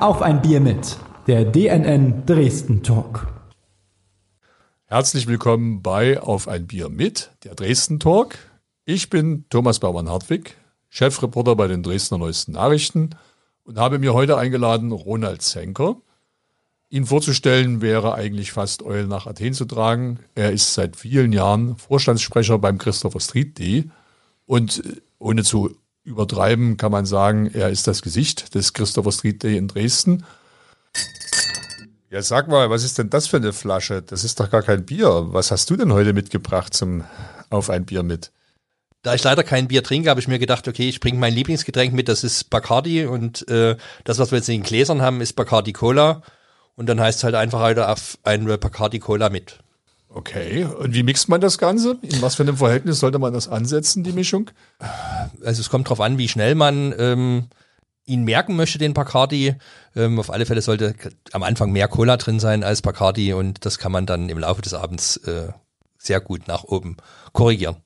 Auf ein Bier mit, der DNN Dresden Talk. Herzlich willkommen bei Auf ein Bier mit, der Dresden Talk. Ich bin Thomas Baumann-Hartwig, Chefreporter bei den Dresdner Neuesten Nachrichten und habe mir heute eingeladen Ronald Zenker. Ihn vorzustellen wäre eigentlich fast Eul nach Athen zu tragen. Er ist seit vielen Jahren Vorstandssprecher beim Christopher Street Day und äh, ohne zu übertreiben kann man sagen, er ist das Gesicht des Christopher Street Day in Dresden. Ja, sag mal, was ist denn das für eine Flasche? Das ist doch gar kein Bier. Was hast du denn heute mitgebracht zum Auf ein Bier mit? Da ich leider kein Bier trinke, habe ich mir gedacht, okay, ich bringe mein Lieblingsgetränk mit, das ist Bacardi und äh, das, was wir jetzt in den Gläsern haben, ist Bacardi Cola. Und dann heißt es halt einfach heute auf ein Bacardi Cola mit. Okay, und wie mixt man das Ganze? In was für einem Verhältnis sollte man das ansetzen, die Mischung? Also es kommt darauf an, wie schnell man ähm, ihn merken möchte, den Bacardi. Ähm, auf alle Fälle sollte am Anfang mehr Cola drin sein als Bacardi und das kann man dann im Laufe des Abends äh, sehr gut nach oben korrigieren.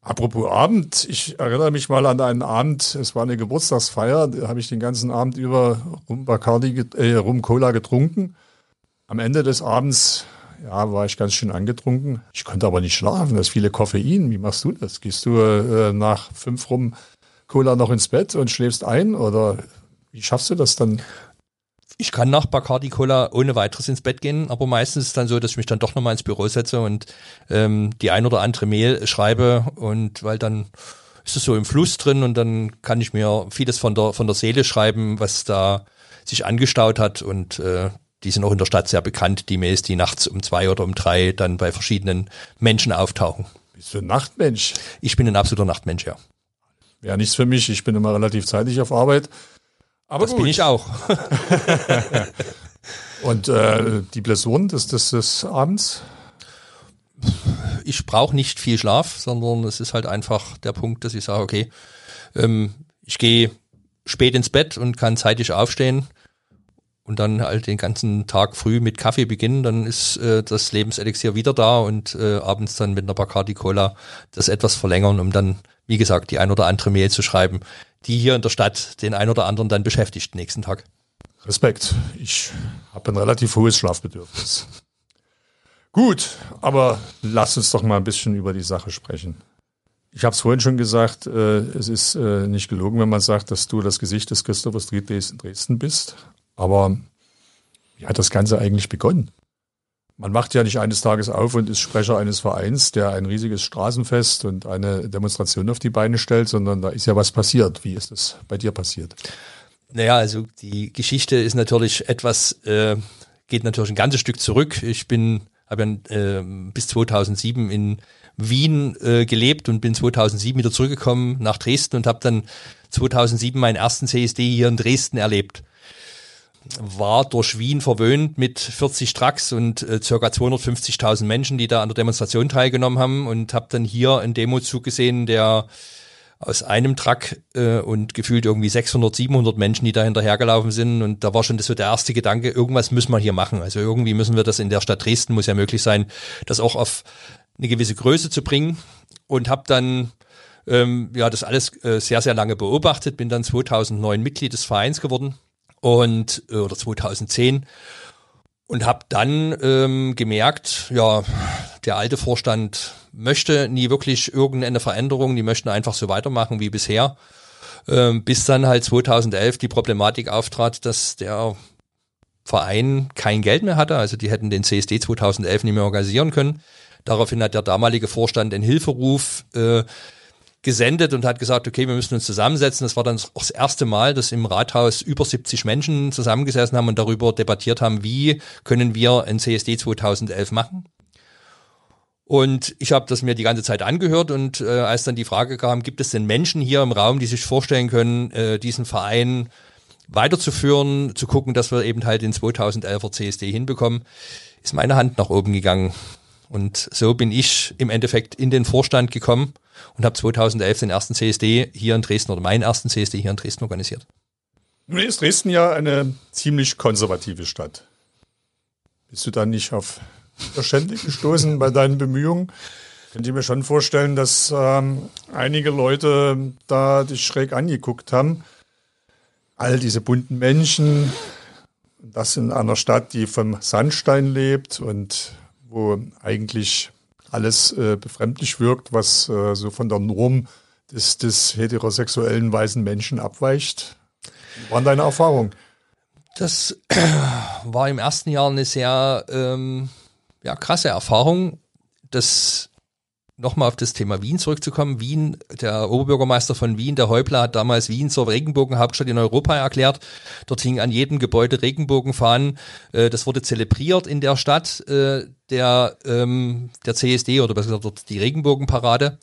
Apropos Abend, ich erinnere mich mal an einen Abend, es war eine Geburtstagsfeier, da habe ich den ganzen Abend über Rum Bacardi, äh, Rum Cola getrunken. Am Ende des Abends, ja, war ich ganz schön angetrunken. Ich konnte aber nicht schlafen, das viele Koffein. Wie machst du das? Gehst du äh, nach fünf Rum Cola noch ins Bett und schläfst ein oder wie schaffst du das dann? Ich kann nach Bacardi Cola ohne weiteres ins Bett gehen, aber meistens ist es dann so, dass ich mich dann doch nochmal ins Büro setze und ähm, die ein oder andere Mail schreibe und weil dann ist es so im Fluss drin und dann kann ich mir vieles von der von der Seele schreiben, was da sich angestaut hat und äh, die sind auch in der Stadt sehr bekannt, die Mails, die nachts um zwei oder um drei dann bei verschiedenen Menschen auftauchen. Bist du ein Nachtmensch? Ich bin ein absoluter Nachtmensch, ja. Wäre nichts für mich, ich bin immer relativ zeitig auf Arbeit. Aber das gut. bin ich auch. Und äh, die Blessuren des, des, des Abends? Ich brauche nicht viel Schlaf, sondern es ist halt einfach der Punkt, dass ich sage, okay, ähm, ich gehe spät ins Bett und kann zeitig aufstehen und dann halt den ganzen Tag früh mit Kaffee beginnen, dann ist äh, das Lebenselixier wieder da und äh, abends dann mit einer Bacardi Cola das etwas verlängern, um dann, wie gesagt, die ein oder andere Mail zu schreiben, die hier in der Stadt den ein oder anderen dann beschäftigt nächsten Tag. Respekt. Ich habe ein relativ hohes Schlafbedürfnis. Gut, aber lass uns doch mal ein bisschen über die Sache sprechen. Ich habe es vorhin schon gesagt, äh, es ist äh, nicht gelogen, wenn man sagt, dass du das Gesicht des Christopher Street Days in Dresden bist. Aber wie hat das Ganze eigentlich begonnen? Man macht ja nicht eines Tages auf und ist Sprecher eines Vereins, der ein riesiges Straßenfest und eine Demonstration auf die Beine stellt, sondern da ist ja was passiert. Wie ist das bei dir passiert? Naja, also die Geschichte ist natürlich etwas, äh, geht natürlich ein ganzes Stück zurück. Ich bin, habe ja äh, bis 2007 in Wien äh, gelebt und bin 2007 wieder zurückgekommen nach Dresden und habe dann 2007 meinen ersten CSD hier in Dresden erlebt war durch Wien verwöhnt mit 40 Trucks und äh, circa 250.000 Menschen, die da an der Demonstration teilgenommen haben und habe dann hier einen Demozug gesehen, der aus einem Truck äh, und gefühlt irgendwie 600, 700 Menschen, die da hinterhergelaufen sind. Und da war schon das so der erste Gedanke, irgendwas müssen wir hier machen. Also irgendwie müssen wir das in der Stadt Dresden, muss ja möglich sein, das auch auf eine gewisse Größe zu bringen. Und habe dann ähm, ja das alles äh, sehr, sehr lange beobachtet, bin dann 2009 Mitglied des Vereins geworden und äh, oder 2010 und habe dann ähm, gemerkt, ja, der alte Vorstand möchte nie wirklich irgendeine Veränderung, die möchten einfach so weitermachen wie bisher, ähm, bis dann halt 2011 die Problematik auftrat, dass der Verein kein Geld mehr hatte, also die hätten den CSD 2011 nicht mehr organisieren können. Daraufhin hat der damalige Vorstand den Hilferuf äh, gesendet und hat gesagt, okay, wir müssen uns zusammensetzen. Das war dann auch das erste Mal, dass im Rathaus über 70 Menschen zusammengesessen haben und darüber debattiert haben, wie können wir ein CSD 2011 machen. Und ich habe das mir die ganze Zeit angehört und äh, als dann die Frage kam, gibt es denn Menschen hier im Raum, die sich vorstellen können, äh, diesen Verein weiterzuführen, zu gucken, dass wir eben halt den 2011er CSD hinbekommen, ist meine Hand nach oben gegangen. Und so bin ich im Endeffekt in den Vorstand gekommen und habe 2011 den ersten CSD hier in Dresden oder meinen ersten CSD hier in Dresden organisiert. Nun ist Dresden ja eine ziemlich konservative Stadt. Bist du da nicht auf Widerstände gestoßen bei deinen Bemühungen? Könnt ihr mir schon vorstellen, dass ähm, einige Leute da dich schräg angeguckt haben. all diese bunten Menschen, das in einer Stadt, die vom Sandstein lebt und wo eigentlich alles äh, befremdlich wirkt, was äh, so von der Norm des, des heterosexuellen weißen Menschen abweicht. Wie waren deine Erfahrungen? Das war im ersten Jahr eine sehr ähm, ja, krasse Erfahrung. Das nochmal auf das Thema Wien zurückzukommen. Wien, der Oberbürgermeister von Wien, der Häupler, hat damals Wien zur Regenbogenhauptstadt in Europa erklärt. Dort hing an jedem Gebäude Regenbogenfahnen. Äh, das wurde zelebriert in der Stadt äh, der, ähm, der CSD oder besser gesagt dort die Regenbogenparade.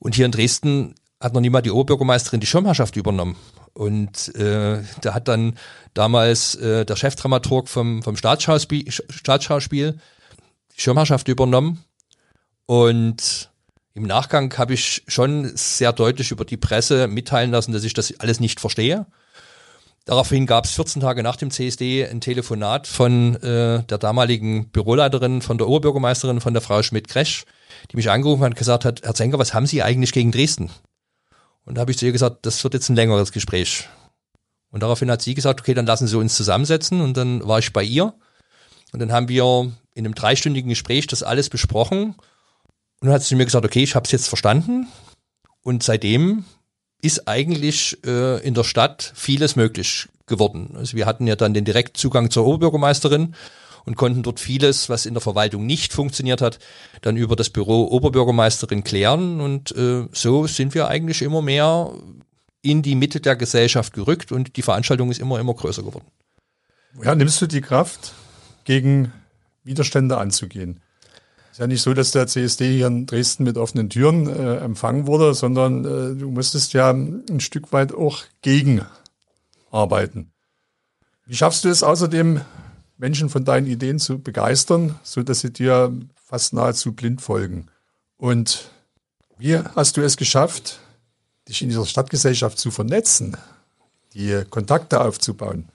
Und hier in Dresden hat noch niemand die Oberbürgermeisterin die Schirmherrschaft übernommen. Und äh, da hat dann damals äh, der Chefdramaturg vom, vom Staatsschauspiel, Staatsschauspiel die Schirmherrschaft übernommen und im Nachgang habe ich schon sehr deutlich über die Presse mitteilen lassen, dass ich das alles nicht verstehe. Daraufhin gab es 14 Tage nach dem CSD ein Telefonat von äh, der damaligen Büroleiterin, von der Oberbürgermeisterin, von der Frau Schmidt-Kresch, die mich angerufen hat und gesagt hat, Herr Zenker, was haben Sie eigentlich gegen Dresden? Und da habe ich zu ihr gesagt, das wird jetzt ein längeres Gespräch. Und daraufhin hat sie gesagt, okay, dann lassen Sie uns zusammensetzen. Und dann war ich bei ihr. Und dann haben wir in einem dreistündigen Gespräch das alles besprochen. Und dann hat sie mir gesagt, okay, ich habe es jetzt verstanden. Und seitdem ist eigentlich äh, in der Stadt vieles möglich geworden. Also wir hatten ja dann den Direktzugang zur Oberbürgermeisterin und konnten dort vieles, was in der Verwaltung nicht funktioniert hat, dann über das Büro Oberbürgermeisterin klären. Und äh, so sind wir eigentlich immer mehr in die Mitte der Gesellschaft gerückt und die Veranstaltung ist immer, immer größer geworden. Woher nimmst du die Kraft, gegen Widerstände anzugehen? Ist ja nicht so, dass der CSD hier in Dresden mit offenen Türen äh, empfangen wurde, sondern äh, du musstest ja ein Stück weit auch gegen arbeiten. Wie schaffst du es außerdem, Menschen von deinen Ideen zu begeistern, so dass sie dir fast nahezu blind folgen? Und wie hast du es geschafft, dich in dieser Stadtgesellschaft zu vernetzen, die Kontakte aufzubauen?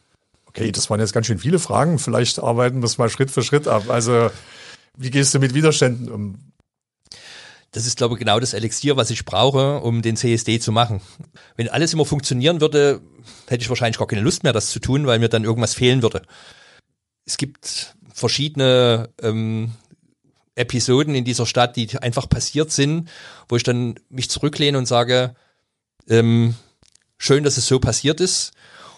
Okay, das waren jetzt ganz schön viele Fragen. Vielleicht arbeiten wir es mal Schritt für Schritt ab. Also wie gehst du mit Widerständen um? Das ist, glaube ich, genau das Elixier, was ich brauche, um den CSD zu machen. Wenn alles immer funktionieren würde, hätte ich wahrscheinlich gar keine Lust mehr, das zu tun, weil mir dann irgendwas fehlen würde. Es gibt verschiedene ähm, Episoden in dieser Stadt, die einfach passiert sind, wo ich dann mich zurücklehne und sage, ähm, schön, dass es so passiert ist.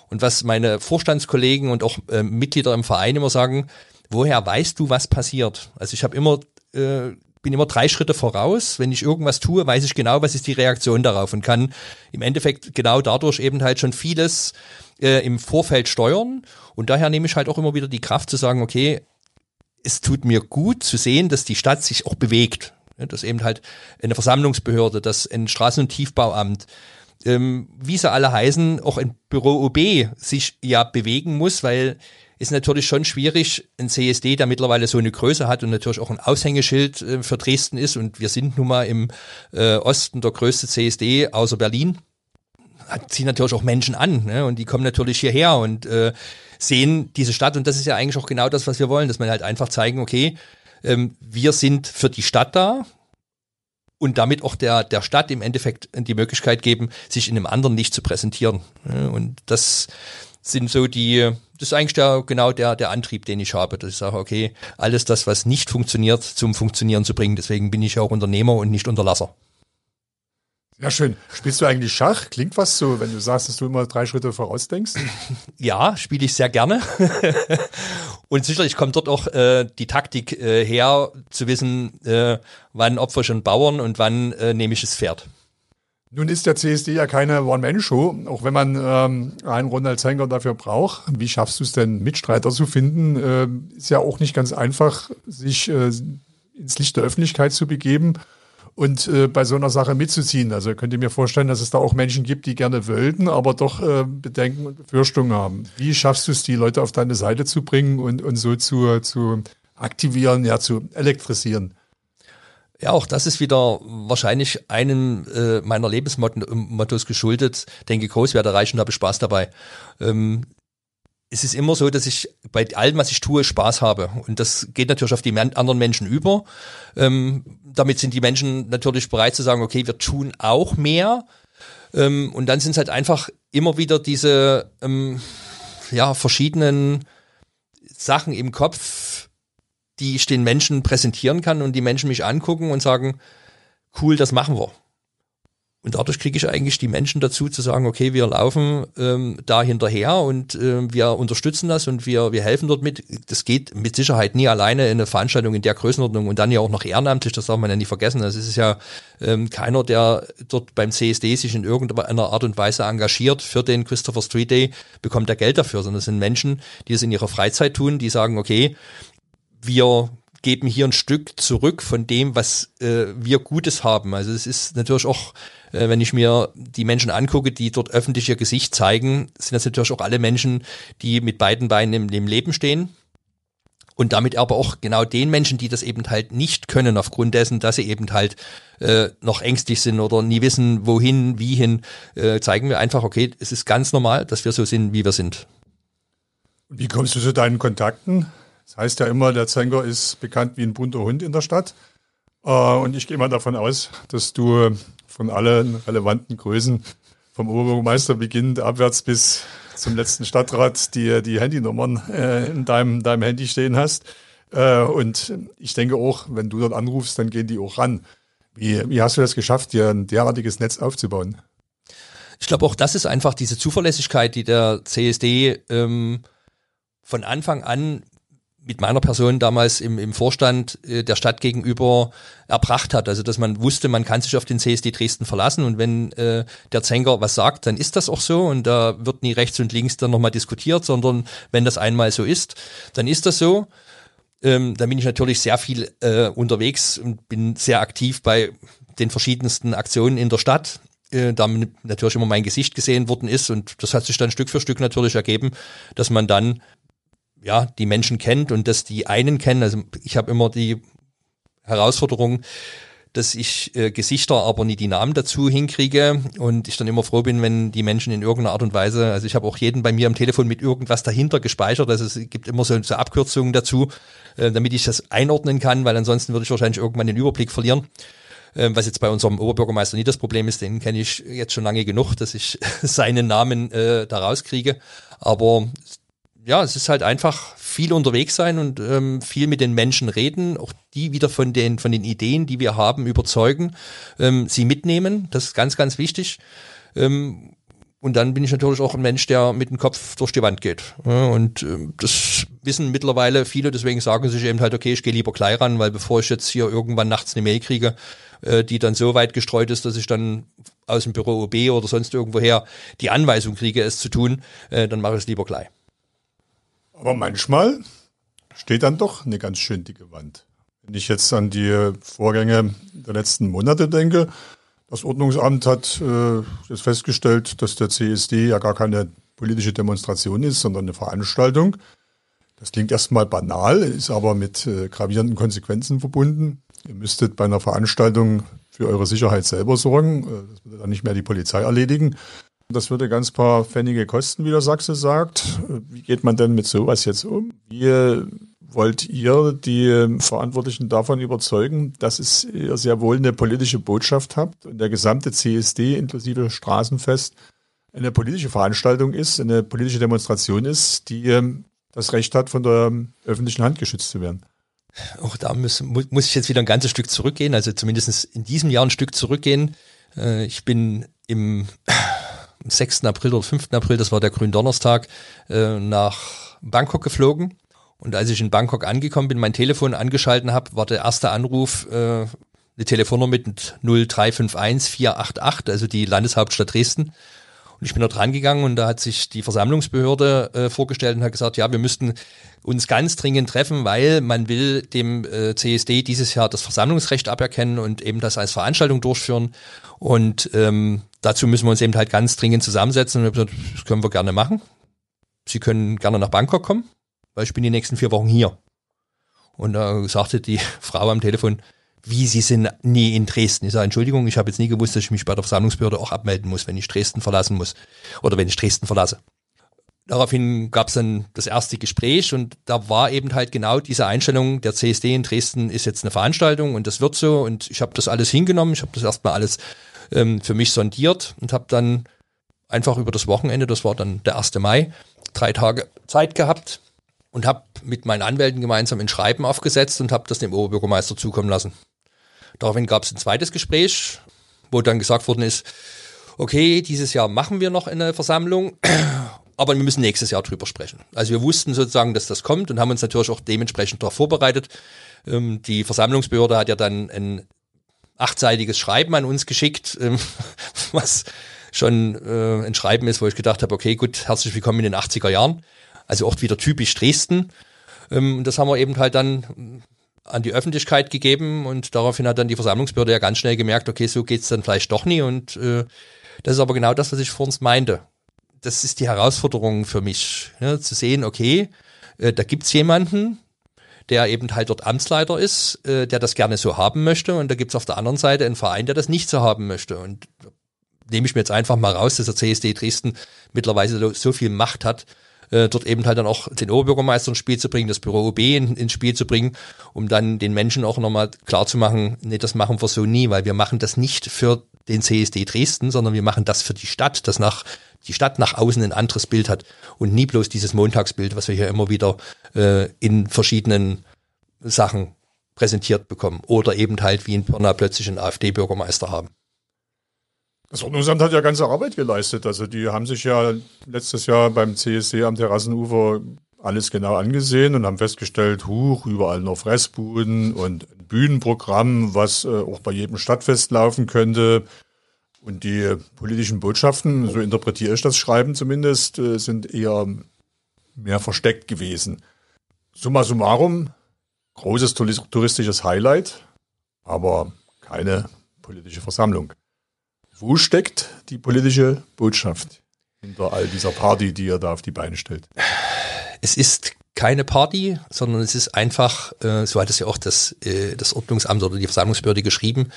Und was meine Vorstandskollegen und auch äh, Mitglieder im Verein immer sagen, woher weißt du, was passiert? Also ich habe immer, äh, bin immer drei Schritte voraus. Wenn ich irgendwas tue, weiß ich genau, was ist die Reaktion darauf und kann im Endeffekt genau dadurch eben halt schon vieles äh, im Vorfeld steuern. Und daher nehme ich halt auch immer wieder die Kraft zu sagen, okay, es tut mir gut zu sehen, dass die Stadt sich auch bewegt. Dass eben halt eine Versammlungsbehörde, dass ein Straßen- und Tiefbauamt, ähm, wie sie alle heißen, auch ein Büro OB sich ja bewegen muss, weil ist natürlich schon schwierig, ein CSD, der mittlerweile so eine Größe hat und natürlich auch ein Aushängeschild äh, für Dresden ist und wir sind nun mal im äh, Osten der größte CSD außer Berlin, hat sie natürlich auch Menschen an ne? und die kommen natürlich hierher und äh, sehen diese Stadt und das ist ja eigentlich auch genau das, was wir wollen, dass man halt einfach zeigen, okay, ähm, wir sind für die Stadt da, und damit auch der, der Stadt im Endeffekt die Möglichkeit geben, sich in einem anderen Licht zu präsentieren. Und das sind so die, das ist eigentlich der, genau der, der Antrieb, den ich habe, dass ich sage, okay, alles das, was nicht funktioniert, zum Funktionieren zu bringen. Deswegen bin ich auch Unternehmer und nicht Unterlasser. Ja, schön. Spielst du eigentlich Schach? Klingt was so, wenn du sagst, dass du immer drei Schritte vorausdenkst? Ja, spiele ich sehr gerne. und sicherlich kommt dort auch äh, die Taktik äh, her, zu wissen, äh, wann opfer ich einen Bauern und wann äh, nehme ich das Pferd. Nun ist der CSD ja keine One-Man-Show, auch wenn man ähm, einen Ronald Zenger dafür braucht. Wie schaffst du es denn, Mitstreiter zu finden? Ähm, ist ja auch nicht ganz einfach, sich äh, ins Licht der Öffentlichkeit zu begeben und äh, bei so einer Sache mitzuziehen. Also könnt ihr mir vorstellen, dass es da auch Menschen gibt, die gerne wollten, aber doch äh, Bedenken und Befürchtungen haben. Wie schaffst du es, die Leute auf deine Seite zu bringen und, und so zu, zu aktivieren, ja, zu elektrisieren? Ja, auch das ist wieder wahrscheinlich einem äh, meiner Lebensmottos geschuldet. Denke groß, werde reich und habe Spaß dabei. Ähm, es ist immer so, dass ich bei allem, was ich tue, Spaß habe. Und das geht natürlich auf die anderen Menschen über. Ähm, damit sind die Menschen natürlich bereit zu sagen, okay, wir tun auch mehr. Ähm, und dann sind es halt einfach immer wieder diese ähm, ja, verschiedenen Sachen im Kopf, die ich den Menschen präsentieren kann und die Menschen mich angucken und sagen, cool, das machen wir. Und dadurch kriege ich eigentlich die Menschen dazu zu sagen, okay, wir laufen ähm, da hinterher und äh, wir unterstützen das und wir, wir helfen dort mit. Das geht mit Sicherheit nie alleine in eine Veranstaltung in der Größenordnung und dann ja auch noch ehrenamtlich, das darf man ja nie vergessen. Das ist ja ähm, keiner, der dort beim CSD sich in irgendeiner Art und Weise engagiert für den Christopher Street Day, bekommt er Geld dafür, sondern es sind Menschen, die es in ihrer Freizeit tun, die sagen, okay, wir geben hier ein Stück zurück von dem, was äh, wir Gutes haben. Also es ist natürlich auch, äh, wenn ich mir die Menschen angucke, die dort öffentlich ihr Gesicht zeigen, sind das natürlich auch alle Menschen, die mit beiden Beinen im, im Leben stehen. Und damit aber auch genau den Menschen, die das eben halt nicht können, aufgrund dessen, dass sie eben halt äh, noch ängstlich sind oder nie wissen, wohin, wie hin, äh, zeigen wir einfach, okay, es ist ganz normal, dass wir so sind, wie wir sind. Wie kommst du zu deinen Kontakten? Das heißt ja immer, der Zenker ist bekannt wie ein bunter Hund in der Stadt. Äh, und ich gehe mal davon aus, dass du von allen relevanten Größen, vom Oberbürgermeister beginnend abwärts bis zum letzten Stadtrat, die, die Handynummern äh, in deinem, deinem Handy stehen hast. Äh, und ich denke auch, wenn du dort anrufst, dann gehen die auch ran. Wie, wie hast du das geschafft, dir ein derartiges Netz aufzubauen? Ich glaube, auch das ist einfach diese Zuverlässigkeit, die der CSD ähm, von Anfang an mit meiner Person damals im, im Vorstand äh, der Stadt gegenüber erbracht hat. Also dass man wusste, man kann sich auf den CSD Dresden verlassen und wenn äh, der Zenker was sagt, dann ist das auch so und da wird nie rechts und links dann nochmal diskutiert, sondern wenn das einmal so ist, dann ist das so. Ähm, da bin ich natürlich sehr viel äh, unterwegs und bin sehr aktiv bei den verschiedensten Aktionen in der Stadt äh, da natürlich immer mein Gesicht gesehen worden ist und das hat sich dann Stück für Stück natürlich ergeben, dass man dann ja, die Menschen kennt und dass die einen kennen. Also ich habe immer die Herausforderung, dass ich äh, Gesichter, aber nie die Namen dazu hinkriege und ich dann immer froh bin, wenn die Menschen in irgendeiner Art und Weise, also ich habe auch jeden bei mir am Telefon mit irgendwas dahinter gespeichert, also es gibt immer so, so Abkürzungen dazu, äh, damit ich das einordnen kann, weil ansonsten würde ich wahrscheinlich irgendwann den Überblick verlieren. Äh, was jetzt bei unserem Oberbürgermeister nie das Problem ist, den kenne ich jetzt schon lange genug, dass ich seinen Namen äh, da rauskriege. Aber ja, es ist halt einfach viel unterwegs sein und ähm, viel mit den Menschen reden, auch die wieder von den, von den Ideen, die wir haben, überzeugen, ähm, sie mitnehmen. Das ist ganz, ganz wichtig. Ähm, und dann bin ich natürlich auch ein Mensch, der mit dem Kopf durch die Wand geht. Und ähm, das wissen mittlerweile viele, deswegen sagen sich eben halt, okay, ich gehe lieber gleich ran, weil bevor ich jetzt hier irgendwann nachts eine Mail kriege, äh, die dann so weit gestreut ist, dass ich dann aus dem Büro OB oder sonst irgendwoher die Anweisung kriege, es zu tun, äh, dann mache ich es lieber gleich. Aber manchmal steht dann doch eine ganz schön dicke Wand. Wenn ich jetzt an die Vorgänge der letzten Monate denke, das Ordnungsamt hat äh, jetzt festgestellt, dass der CSD ja gar keine politische Demonstration ist, sondern eine Veranstaltung. Das klingt erstmal banal, ist aber mit äh, gravierenden Konsequenzen verbunden. Ihr müsstet bei einer Veranstaltung für eure Sicherheit selber sorgen. Äh, das würde dann nicht mehr die Polizei erledigen. Das würde ganz paar Pfennige kosten, wie der Sachse sagt. Wie geht man denn mit sowas jetzt um? Wie wollt ihr die Verantwortlichen davon überzeugen, dass es ihr sehr wohl eine politische Botschaft habt und der gesamte CSD inklusive Straßenfest eine politische Veranstaltung ist, eine politische Demonstration ist, die das Recht hat, von der öffentlichen Hand geschützt zu werden? Auch da muss, muss ich jetzt wieder ein ganzes Stück zurückgehen, also zumindest in diesem Jahr ein Stück zurückgehen. Äh, ich bin im 6. April oder 5. April, das war der Gründonnerstag, äh, nach Bangkok geflogen. Und als ich in Bangkok angekommen bin, mein Telefon angeschalten habe, war der erste Anruf äh, eine Telefonnummer mit 0351 488, also die Landeshauptstadt Dresden. Und ich bin dort rangegangen und da hat sich die Versammlungsbehörde äh, vorgestellt und hat gesagt, ja, wir müssten uns ganz dringend treffen, weil man will dem äh, CSD dieses Jahr das Versammlungsrecht aberkennen und eben das als Veranstaltung durchführen. Und ähm, dazu müssen wir uns eben halt ganz dringend zusammensetzen. Und gesagt, das können wir gerne machen. Sie können gerne nach Bangkok kommen, weil ich bin die nächsten vier Wochen hier. Und da sagte die Frau am Telefon, wie Sie sind nie in Dresden. Ich sage, Entschuldigung, ich habe jetzt nie gewusst, dass ich mich bei der Versammlungsbehörde auch abmelden muss, wenn ich Dresden verlassen muss oder wenn ich Dresden verlasse. Daraufhin gab es dann das erste Gespräch und da war eben halt genau diese Einstellung, der CSD in Dresden ist jetzt eine Veranstaltung und das wird so und ich habe das alles hingenommen, ich habe das erstmal alles ähm, für mich sondiert und habe dann einfach über das Wochenende, das war dann der 1. Mai, drei Tage Zeit gehabt und habe mit meinen Anwälten gemeinsam ein Schreiben aufgesetzt und habe das dem Oberbürgermeister zukommen lassen. Daraufhin gab es ein zweites Gespräch, wo dann gesagt worden ist, okay, dieses Jahr machen wir noch eine Versammlung, aber wir müssen nächstes Jahr drüber sprechen. Also wir wussten sozusagen, dass das kommt und haben uns natürlich auch dementsprechend darauf vorbereitet. Ähm, die Versammlungsbehörde hat ja dann ein achtseitiges Schreiben an uns geschickt, ähm, was schon äh, ein Schreiben ist, wo ich gedacht habe, okay, gut, herzlich willkommen in den 80er Jahren. Also auch wieder typisch Dresden. Ähm, das haben wir eben halt dann an die Öffentlichkeit gegeben und daraufhin hat dann die Versammlungsbehörde ja ganz schnell gemerkt, okay, so geht's dann vielleicht doch nie und äh, das ist aber genau das, was ich vor uns meinte. Das ist die Herausforderung für mich, ja, zu sehen, okay, äh, da gibt's jemanden, der eben halt dort Amtsleiter ist, äh, der das gerne so haben möchte und da gibt's auf der anderen Seite einen Verein, der das nicht so haben möchte und nehme ich mir jetzt einfach mal raus, dass der CSD Dresden mittlerweile so viel Macht hat, äh, dort eben halt dann auch den Oberbürgermeister ins Spiel zu bringen, das Büro OB in, ins Spiel zu bringen, um dann den Menschen auch nochmal klar zu machen, nee, das machen wir so nie, weil wir machen das nicht für den CSD Dresden, sondern wir machen das für die Stadt, dass nach die Stadt nach außen ein anderes Bild hat und nie bloß dieses Montagsbild, was wir hier immer wieder äh, in verschiedenen Sachen präsentiert bekommen oder eben halt wie in Pirna plötzlich einen AfD-Bürgermeister haben. Das Ordnungsamt hat ja ganze Arbeit geleistet. Also die haben sich ja letztes Jahr beim CSD am Terrassenufer alles genau angesehen und haben festgestellt, huch, überall noch Fressbuden und ein Bühnenprogramm, was äh, auch bei jedem Stadtfest laufen könnte. Und die politischen Botschaften, so interpretiere ich das Schreiben zumindest, äh, sind eher mehr versteckt gewesen. Summa summarum, großes touristisches Highlight, aber keine politische Versammlung. Wo steckt die politische Botschaft hinter all dieser Party, die ihr da auf die Beine stellt? Es ist keine Party, sondern es ist einfach, äh, so hat es ja auch das, äh, das Ordnungsamt oder die Versammlungsbehörde geschrieben,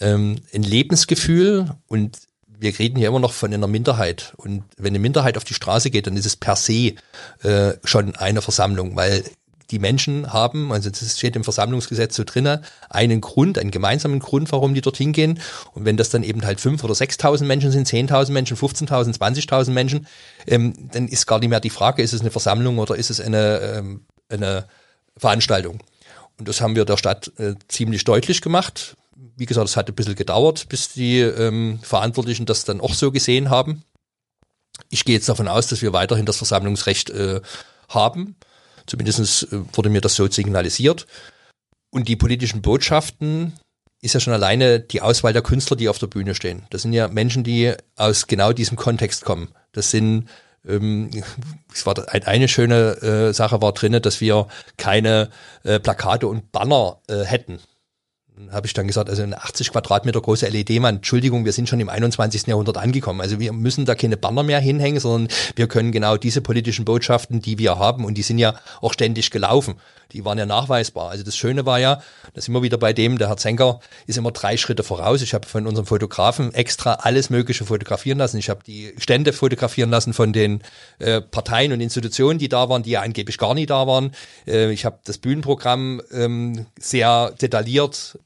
ähm, ein Lebensgefühl und wir reden hier immer noch von einer Minderheit. Und wenn eine Minderheit auf die Straße geht, dann ist es per se äh, schon eine Versammlung, weil die Menschen haben, also das steht im Versammlungsgesetz so drinne, einen Grund, einen gemeinsamen Grund, warum die dorthin gehen. Und wenn das dann eben halt fünf oder sechstausend Menschen sind, zehntausend Menschen, 15.000, 20.000 Menschen, ähm, dann ist gar nicht mehr die Frage, ist es eine Versammlung oder ist es eine, ähm, eine Veranstaltung. Und das haben wir der Stadt äh, ziemlich deutlich gemacht. Wie gesagt, es hat ein bisschen gedauert, bis die ähm, Verantwortlichen das dann auch so gesehen haben. Ich gehe jetzt davon aus, dass wir weiterhin das Versammlungsrecht äh, haben. Zumindest äh, wurde mir das so signalisiert. Und die politischen Botschaften ist ja schon alleine die Auswahl der Künstler, die auf der Bühne stehen. Das sind ja Menschen, die aus genau diesem Kontext kommen. Das sind ähm, es war eine schöne äh, Sache war drinne, dass wir keine äh, Plakate und Banner äh, hätten habe ich dann gesagt, also eine 80 Quadratmeter große LED-Mann, Entschuldigung, wir sind schon im 21. Jahrhundert angekommen. Also wir müssen da keine Banner mehr hinhängen, sondern wir können genau diese politischen Botschaften, die wir haben, und die sind ja auch ständig gelaufen, die waren ja nachweisbar. Also das Schöne war ja, das wir wieder bei dem, der Herr Zenker ist immer drei Schritte voraus. Ich habe von unserem Fotografen extra alles Mögliche fotografieren lassen. Ich habe die Stände fotografieren lassen von den äh, Parteien und Institutionen, die da waren, die ja angeblich gar nicht da waren. Äh, ich habe das Bühnenprogramm ähm, sehr detailliert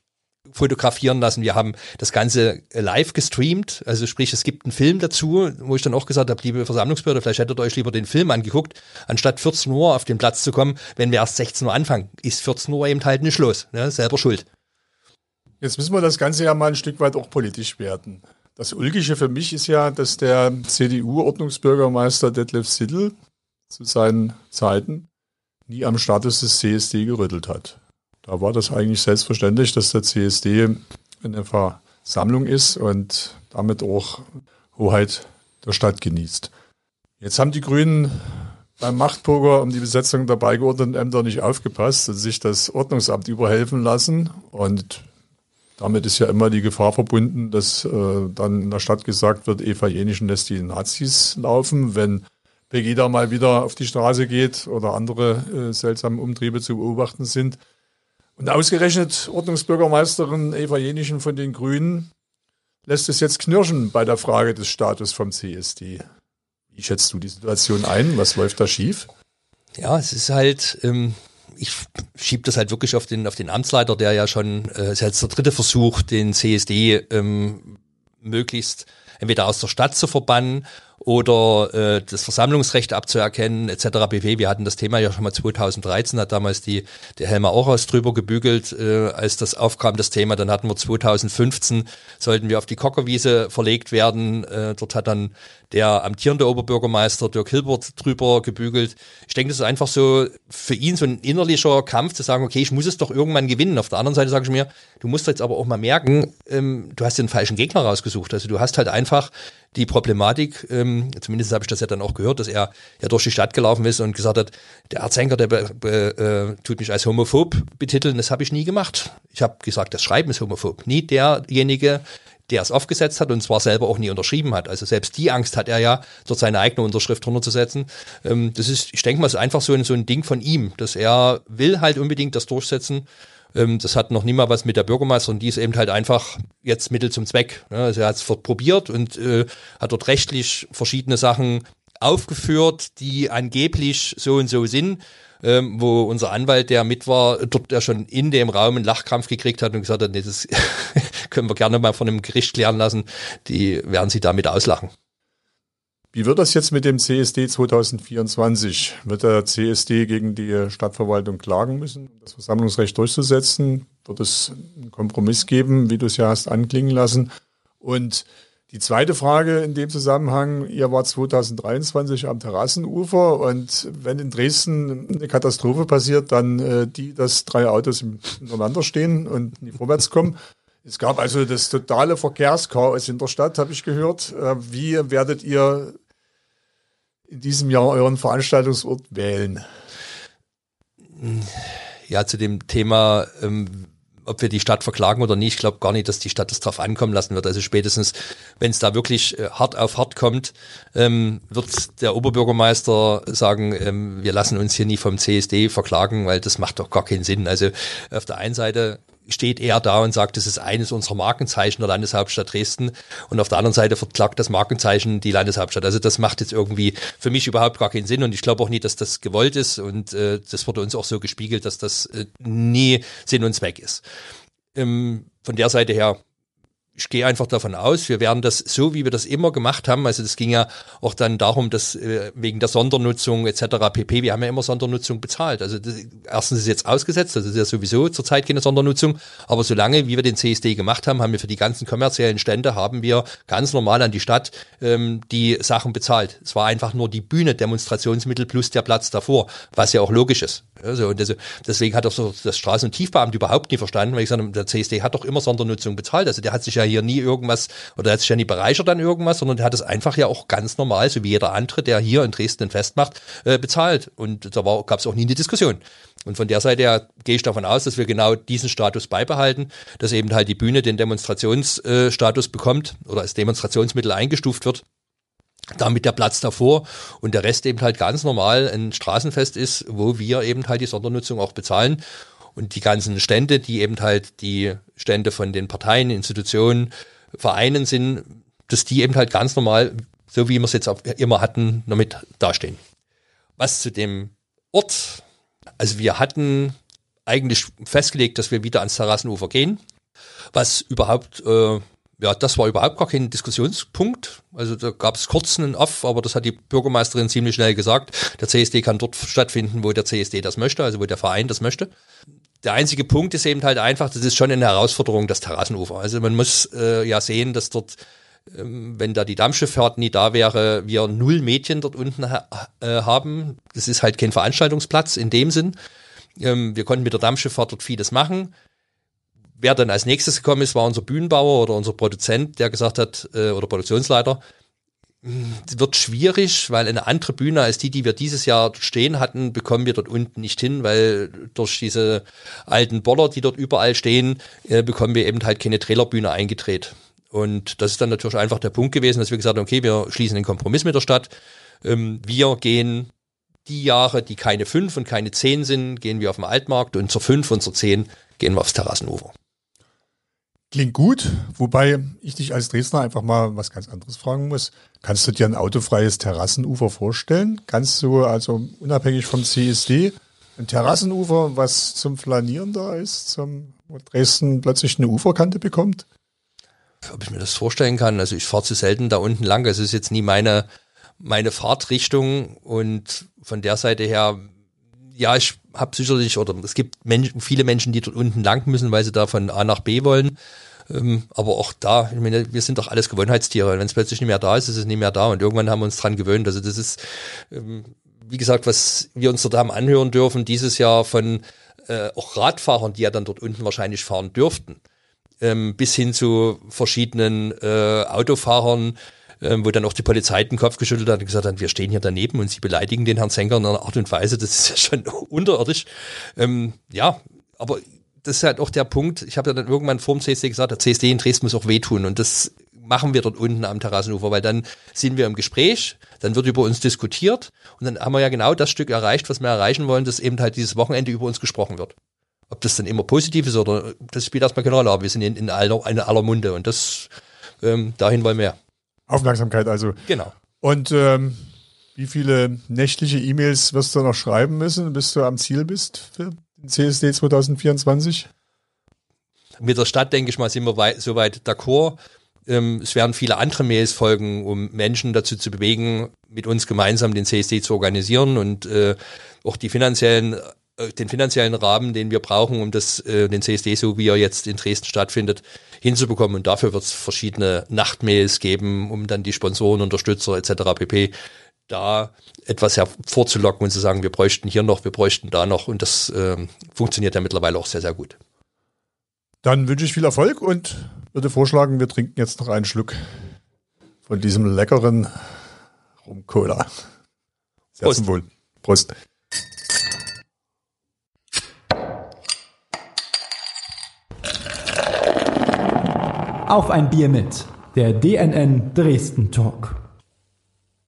fotografieren lassen. Wir haben das Ganze live gestreamt, also sprich, es gibt einen Film dazu, wo ich dann auch gesagt habe, liebe Versammlungsbehörde, vielleicht hättet ihr euch lieber den Film angeguckt, anstatt 14 Uhr auf den Platz zu kommen, wenn wir erst 16 Uhr anfangen. Ist 14 Uhr eben halt nicht los, ne? selber schuld. Jetzt müssen wir das Ganze ja mal ein Stück weit auch politisch werden. Das Ulkige für mich ist ja, dass der CDU-Ordnungsbürgermeister Detlef Siddel zu seinen Zeiten nie am Status des CSD gerüttelt hat. Da war das eigentlich selbstverständlich, dass der CSD eine Versammlung ist und damit auch Hoheit der Stadt genießt. Jetzt haben die Grünen beim Machtpoker um die Besetzung der beigeordneten Ämter nicht aufgepasst und sich das Ordnungsamt überhelfen lassen. Und damit ist ja immer die Gefahr verbunden, dass äh, dann in der Stadt gesagt wird, Eva Jenischen lässt die Nazis laufen, wenn Pegida mal wieder auf die Straße geht oder andere äh, seltsame Umtriebe zu beobachten sind. Und ausgerechnet Ordnungsbürgermeisterin Eva Jenischen von den Grünen lässt es jetzt knirschen bei der Frage des Status vom CSD. Wie schätzt du die Situation ein? Was läuft da schief? Ja, es ist halt, ähm, ich schiebe das halt wirklich auf den, auf den Amtsleiter, der ja schon, äh, ist jetzt der dritte Versuch, den CSD ähm, möglichst entweder aus der Stadt zu verbannen oder äh, das Versammlungsrecht abzuerkennen etc. pp. Wir hatten das Thema ja schon mal 2013, hat damals die der Helmer Auras drüber gebügelt, äh, als das aufkam, das Thema. Dann hatten wir 2015, sollten wir auf die Kockerwiese verlegt werden. Äh, dort hat dann der amtierende Oberbürgermeister Dirk Hilbert drüber gebügelt. Ich denke, das ist einfach so für ihn so ein innerlicher Kampf zu sagen, okay, ich muss es doch irgendwann gewinnen. Auf der anderen Seite sage ich mir, du musst jetzt aber auch mal merken, ähm, du hast den falschen Gegner rausgesucht. Also du hast halt einfach die Problematik, ähm, zumindest habe ich das ja dann auch gehört, dass er ja durch die Stadt gelaufen ist und gesagt hat, der Erzhenker, der äh, tut mich als homophob betiteln, das habe ich nie gemacht. Ich habe gesagt, das Schreiben ist homophob. Nie derjenige, der es aufgesetzt hat und zwar selber auch nie unterschrieben hat. Also selbst die Angst hat er ja, dort seine eigene Unterschrift runterzusetzen. Ähm, das ist, ich denke mal, ist einfach so ein, so ein Ding von ihm, dass er will halt unbedingt das durchsetzen. Ähm, das hat noch nie mal was mit der Bürgermeisterin, die ist eben halt einfach jetzt Mittel zum Zweck. Ne? Also er hat es probiert und äh, hat dort rechtlich verschiedene Sachen aufgeführt, die angeblich so und so sind ähm, wo unser Anwalt, der mit war, dort ja schon in dem Raum einen Lachkrampf gekriegt hat und gesagt hat, nee, das können wir gerne mal von einem Gericht klären lassen, die werden sie damit auslachen. Wie wird das jetzt mit dem CSD 2024? Wird der CSD gegen die Stadtverwaltung klagen müssen, um das Versammlungsrecht durchzusetzen? Wird es einen Kompromiss geben, wie du es ja hast anklingen lassen? Und die zweite Frage in dem Zusammenhang, ihr war 2023 am Terrassenufer und wenn in Dresden eine Katastrophe passiert, dann äh, die, dass drei Autos ineinander stehen und nicht vorwärts kommen. Es gab also das totale Verkehrschaos in der Stadt, habe ich gehört. Äh, wie werdet ihr in diesem Jahr euren Veranstaltungsort wählen? Ja, zu dem Thema ähm, ob wir die Stadt verklagen oder nicht, ich glaube gar nicht, dass die Stadt das drauf ankommen lassen wird. Also spätestens, wenn es da wirklich äh, hart auf hart kommt, ähm, wird der Oberbürgermeister sagen, ähm, wir lassen uns hier nie vom CSD verklagen, weil das macht doch gar keinen Sinn. Also auf der einen Seite steht er da und sagt, das ist eines unserer Markenzeichen der Landeshauptstadt Dresden und auf der anderen Seite verklagt das Markenzeichen die Landeshauptstadt. Also das macht jetzt irgendwie für mich überhaupt gar keinen Sinn und ich glaube auch nie, dass das gewollt ist und äh, das wurde uns auch so gespiegelt, dass das äh, nie Sinn und Zweck ist. Ähm, von der Seite her ich gehe einfach davon aus, wir werden das so, wie wir das immer gemacht haben. Also das ging ja auch dann darum, dass äh, wegen der Sondernutzung etc. pp. Wir haben ja immer Sondernutzung bezahlt. Also das, erstens ist jetzt ausgesetzt, das ist ja sowieso zurzeit keine Sondernutzung. Aber solange, wie wir den CSD gemacht haben, haben wir für die ganzen kommerziellen Stände haben wir ganz normal an die Stadt ähm, die Sachen bezahlt. Es war einfach nur die Bühne, Demonstrationsmittel plus der Platz davor, was ja auch logisch ist. Also, und deswegen hat auch so das Straßen- und Tiefbeamt überhaupt nie verstanden, weil ich sage, der CSD hat doch immer Sondernutzung bezahlt. Also der hat sich ja hier nie irgendwas oder ja nie bereichert an irgendwas, sondern der hat es einfach ja auch ganz normal, so wie jeder andere, der hier in Dresden ein Fest macht, äh, bezahlt. Und da gab es auch nie eine Diskussion. Und von der Seite her gehe ich davon aus, dass wir genau diesen Status beibehalten, dass eben halt die Bühne den Demonstrationsstatus bekommt oder als Demonstrationsmittel eingestuft wird damit der Platz davor und der Rest eben halt ganz normal ein Straßenfest ist, wo wir eben halt die Sondernutzung auch bezahlen und die ganzen Stände, die eben halt die Stände von den Parteien, Institutionen, Vereinen sind, dass die eben halt ganz normal, so wie wir es jetzt auch immer hatten, damit dastehen. Was zu dem Ort, also wir hatten eigentlich festgelegt, dass wir wieder ans Terrassenufer gehen, was überhaupt äh, ja, das war überhaupt gar kein Diskussionspunkt. Also da gab es kurz einen Off, aber das hat die Bürgermeisterin ziemlich schnell gesagt. Der CSD kann dort stattfinden, wo der CSD das möchte, also wo der Verein das möchte. Der einzige Punkt ist eben halt einfach, das ist schon eine Herausforderung, das Terrassenufer. Also man muss äh, ja sehen, dass dort, ähm, wenn da die Dampfschifffahrt nie da wäre, wir null Mädchen dort unten ha äh, haben. Das ist halt kein Veranstaltungsplatz in dem Sinn. Ähm, wir konnten mit der Dampfschifffahrt dort vieles machen wer dann als nächstes gekommen ist, war unser Bühnenbauer oder unser Produzent, der gesagt hat, äh, oder Produktionsleiter, wird schwierig, weil eine andere Bühne als die, die wir dieses Jahr stehen hatten, bekommen wir dort unten nicht hin, weil durch diese alten Boller, die dort überall stehen, äh, bekommen wir eben halt keine Trailerbühne eingedreht. Und das ist dann natürlich einfach der Punkt gewesen, dass wir gesagt haben, okay, wir schließen den Kompromiss mit der Stadt. Ähm, wir gehen die Jahre, die keine fünf und keine zehn sind, gehen wir auf den Altmarkt und zur fünf und zur zehn gehen wir aufs Terrassenufer. Klingt gut, wobei ich dich als Dresdner einfach mal was ganz anderes fragen muss. Kannst du dir ein autofreies Terrassenufer vorstellen? Kannst du also unabhängig vom CSD ein Terrassenufer, was zum Flanieren da ist, zum, wo Dresden plötzlich eine Uferkante bekommt? Ob ich mir das vorstellen kann, also ich fahre zu selten da unten lang. Es ist jetzt nie meine meine Fahrtrichtung und von der Seite her, ja, ich habe sicherlich, oder es gibt Menschen, viele Menschen, die dort unten lang müssen, weil sie da von A nach B wollen. Ähm, aber auch da, ich meine, wir sind doch alles Gewohnheitstiere. Wenn es plötzlich nicht mehr da ist, ist es nicht mehr da. Und irgendwann haben wir uns dran gewöhnt. Also das ist, ähm, wie gesagt, was wir uns dort haben anhören dürfen, dieses Jahr von äh, auch Radfahrern, die ja dann dort unten wahrscheinlich fahren dürften, ähm, bis hin zu verschiedenen äh, Autofahrern, ähm, wo dann auch die Polizei den Kopf geschüttelt hat und gesagt hat, wir stehen hier daneben und sie beleidigen den Herrn Senker in einer Art und Weise, das ist ja schon unterirdisch. Ähm, ja, aber das ist halt auch der Punkt, ich habe ja dann irgendwann vor dem CSD gesagt, der CSD in Dresden muss auch wehtun und das machen wir dort unten am Terrassenufer, weil dann sind wir im Gespräch, dann wird über uns diskutiert und dann haben wir ja genau das Stück erreicht, was wir erreichen wollen, dass eben halt dieses Wochenende über uns gesprochen wird. Ob das dann immer positiv ist oder das spielt erstmal keine Rolle, aber wir sind in, in, aller, in aller Munde und das ähm, dahin wollen wir. Aufmerksamkeit also. Genau. Und ähm, wie viele nächtliche E-Mails wirst du noch schreiben müssen, bis du am Ziel bist für den CSD 2024? Mit der Stadt, denke ich mal, sind wir weit, soweit d'accord. Ähm, es werden viele andere Mails folgen, um Menschen dazu zu bewegen, mit uns gemeinsam den CSD zu organisieren und äh, auch die finanziellen den finanziellen Rahmen, den wir brauchen, um das, äh, den CSD, so wie er jetzt in Dresden stattfindet, hinzubekommen. Und dafür wird es verschiedene Nachtmails geben, um dann die Sponsoren, Unterstützer etc. pp. da etwas hervorzulocken und zu sagen, wir bräuchten hier noch, wir bräuchten da noch. Und das äh, funktioniert ja mittlerweile auch sehr, sehr gut. Dann wünsche ich viel Erfolg und würde vorschlagen, wir trinken jetzt noch einen Schluck von diesem leckeren Rum-Cola. Sehr Prost. zum Wohl. Prost. Auf ein Bier mit, der DNN Dresden Talk.